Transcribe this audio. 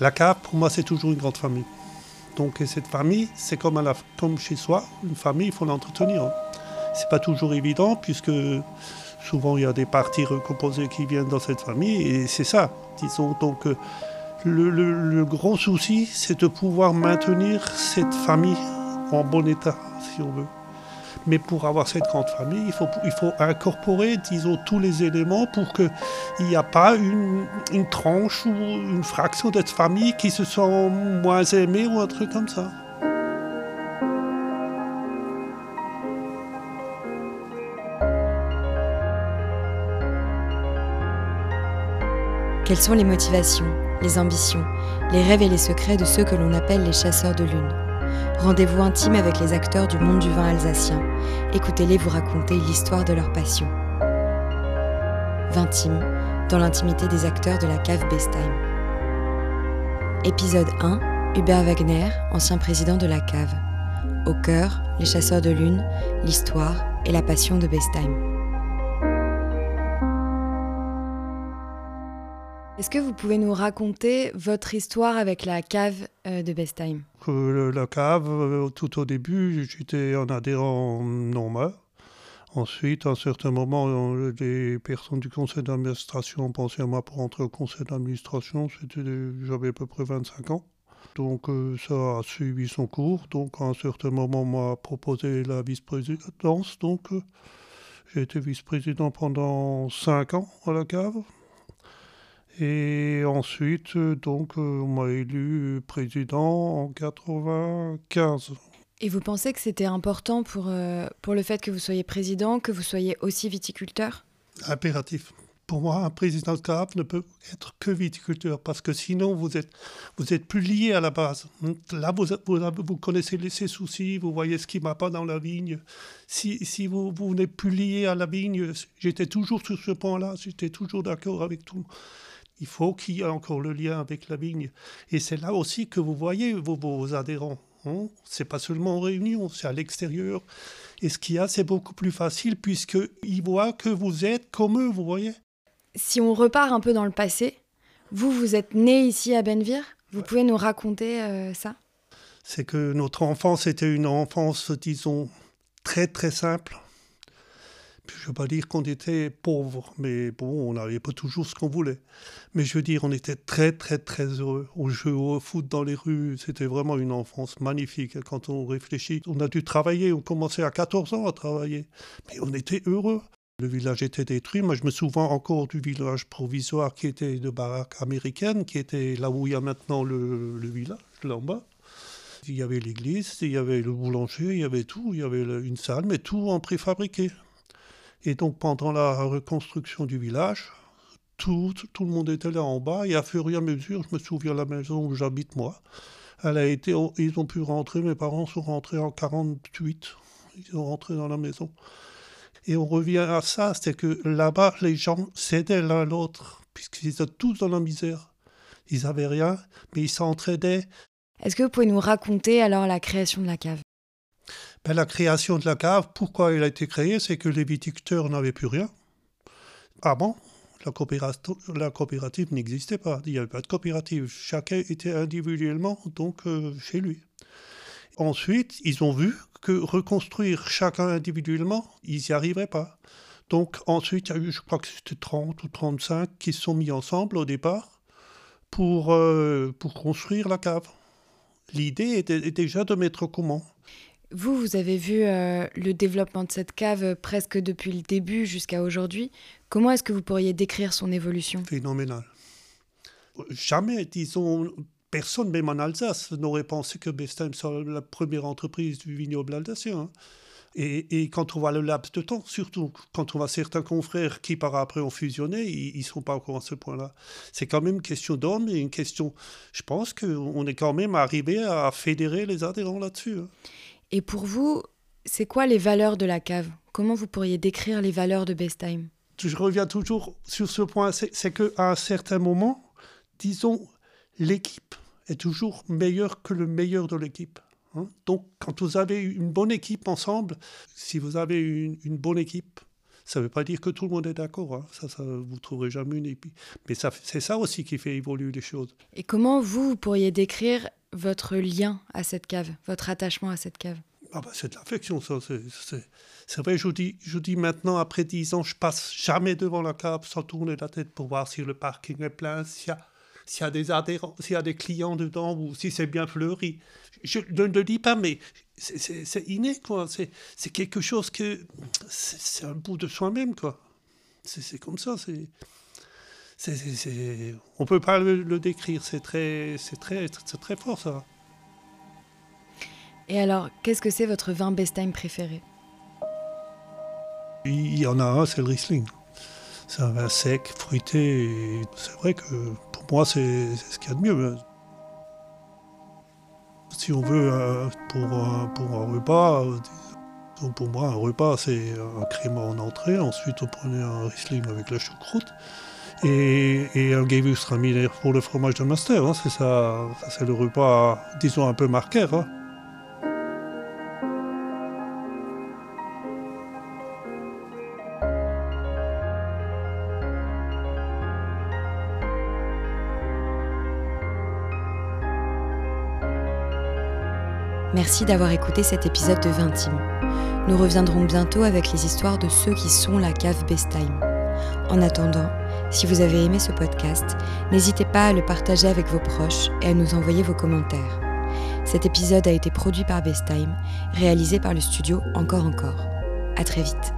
La cave, pour moi, c'est toujours une grande famille. Donc, et cette famille, c'est comme chez soi, une famille, il faut l'entretenir. hein. C'est pas toujours évident, puisque souvent il y a des parties recomposées qui viennent dans cette famille, et c'est ça, disons. Donc, euh, le, le- le gros souci, c'est de pouvoir maintenir cette famille en bon état, si on veut. Mais pour avoir cette grande famille, il faut, incorporer, disons, tous les éléments pour qu'il n'y a pas une, une tranche ou une fraction de cette famille qui se sent moins aimée ou un truc comme ça. Quelles sont les motivations, les ambitions, les rêves et les secrets de ceux que l'on appelle les chasseurs de lune? Rendez-vous intime avec les acteurs du monde du vin alsacien. Écoutez-les vous raconter l'histoire de leur passion. Vintime, dans l'intimité des acteurs de la cave Bestheim. Épisode 1 Hubert Wagner, ancien président de la cave. Au cœur, les chasseurs de lune, l'histoire et la passion de Bestheim. Est-ce que vous pouvez nous raconter votre histoire avec la cave euh, de Bestheim? La cave, euh, tout au début, j'étais un adhérent normal. Ensuite, à un certain moment, euh, des personnes du conseil d'administration ont pensé à moi pour entrer au conseil d'administration. J'avais à peu près 25 ans. Donc euh, ça a suivi son cours. Donc à un certain moment, on m'a proposé la vice-présidence. Donc euh, j'ai été vice-président pendant 5 ans à la cave. Et ensuite, euh, donc, euh, on m'a élu président en 95. Et vous pensez que c'était important pour, euh, pour le fait que vous soyez président, que vous soyez aussi viticulteur? Impératif. Pour moi, un président de cave ne peut être que viticulteur parce que sinon, vous êtes, vous êtes plus lié à la base. Là, vous, vous, vous connaissez les- ses soucis, vous voyez ce qui ne va pas dans la vigne. Si, si vous, vous n'êtes plus lié à la vigne, j'étais toujours sur ce point-là, j'étais toujours d'accord avec tout. Il faut qu'il y ait encore le lien avec la vigne. Et c'est là aussi que vous voyez vos, vos adhérents. Hein c'est pas seulement en réunion, c'est à l'extérieur. Et ce qu'il y a, c'est beaucoup plus facile puisqu'ils voient que vous êtes comme eux, vous voyez. Si on repart un peu dans le passé, vous, vous êtes né ici à Benvire Vous pouvez nous raconter euh, ça? C'est que notre enfance était une enfance, disons, très très simple. Je ne veux pas dire qu'on était pauvre, mais bon, on n'avait pas toujours ce qu'on voulait. Mais je veux dire, on était très très très heureux. On jouait au foot dans les rues, c'était vraiment une enfance magnifique. Quand on réfléchit, on a dû travailler, on commençait à 14 ans à travailler. Mais on était heureux. Le village était détruit. Moi, je me souviens encore du village provisoire qui était de baraque américaine, qui était là où il y a maintenant le, le village, là en bas. Il y avait l'église, il y avait le boulanger, il y avait tout, il y avait une salle, mais tout en préfabriqué. Et donc, pendant la reconstruction du village, tout, tout le monde était là en bas, et à fur et à mesure, je me souviens la maison où j'habite moi, elle a été, ils ont pu rentrer, mes parents sont rentrés en 48, ils sont rentrés dans la maison. Et on revient à ça, c'est que là-bas, les gens s'aidaient l'un l'autre, puisqu'ils étaient tous dans la misère. Ils n'avaient rien, mais ils s'entraidaient. Est-ce que vous pouvez nous raconter alors la création de la cave? Ben, la création de la cave, pourquoi elle a été créée? C'est que les viticulteurs n'avaient plus rien. Avant, la coopérative, la coopérative n'existait pas. Il n'y avait pas de coopérative. Chacun était individuellement donc euh, chez lui. Ensuite, ils ont vu que reconstruire chacun individuellement, ils n'y arriveraient pas. Donc ensuite, il y a eu, je crois que c'était 30 ou 35 qui se sont mis ensemble au départ pour, euh, pour construire la cave. L'idée était, déjà de mettre au commun. Vous, vous avez vu euh, le développement de cette cave euh, presque depuis le début jusqu'à aujourd'hui. Comment est-ce que vous pourriez décrire son évolution? Phénoménal. Jamais, disons, personne, même en Alsace, n'aurait pensé que Bestheim soit la première entreprise du vignoble alsacien. hein. Et, quand on voit le laps de temps, surtout quand on voit certains confrères qui par après ont fusionné, ils ne sont pas encore à ce point-là. C'est quand même une question d'homme et une question. Je pense qu'on est quand même arrivé à fédérer les adhérents là-dessus. hein. Et pour vous, c'est quoi les valeurs de la cave? Comment vous pourriez décrire les valeurs de Bestheim je reviens toujours sur ce point, c'est qu'à un certain moment, disons, l'équipe est toujours meilleure que le meilleur de l'équipe. hein. Donc, quand vous avez une bonne équipe ensemble, si vous avez une, une bonne équipe, Ça ne veut pas dire que tout le monde est d'accord. Hein. Ça, ça, vous trouverez jamais une épée. Mais c'est ça aussi qui fait évoluer les choses. Et comment vous, vous pourriez décrire votre lien à cette cave, votre attachement à cette cave ah bah, C'est de l'affection, ça. C'est vrai, je vous, dis, je dis maintenant, après dix ans, je passe jamais devant la cave sans tourner la tête pour voir si le parking est plein, s'il y a s'il y a des adhérents, s'il y a des clients dedans ou si c'est bien fleuri. Je ne le dis pas, mais c'est inné, quoi. C'est quelque chose que. C'est un bout de soi-même, quoi. C'est comme ça, c'est. On ne peut pas le, décrire, c'est très, très, très, très fort, ça. Et alors, qu'est-ce que c'est votre vin Bestheim préféré? Il y en a un, c'est le Riesling. C'est un vin sec, fruité. C'est vrai que pour moi, c'est ce qu'il y a de mieux. Si on veut, euh, pour, un, pour un repas, pour moi, un repas, c'est un crément en entrée. Ensuite, on prenait un Riesling avec la choucroute. Et, et un Gewürztraminer pour le fromage de master. Hein, c'est ça, c'est le repas, disons, un peu marqueur. Hein. Merci d'avoir écouté cet épisode de Vintime. Nous reviendrons bientôt avec les histoires de ceux qui sont la cave Bestheim. En attendant, si vous avez aimé ce podcast, n'hésitez pas à le partager avec vos proches et à nous envoyer vos commentaires. Cet épisode a été produit par Bestheim, réalisé par le studio Encore Encore. À très vite.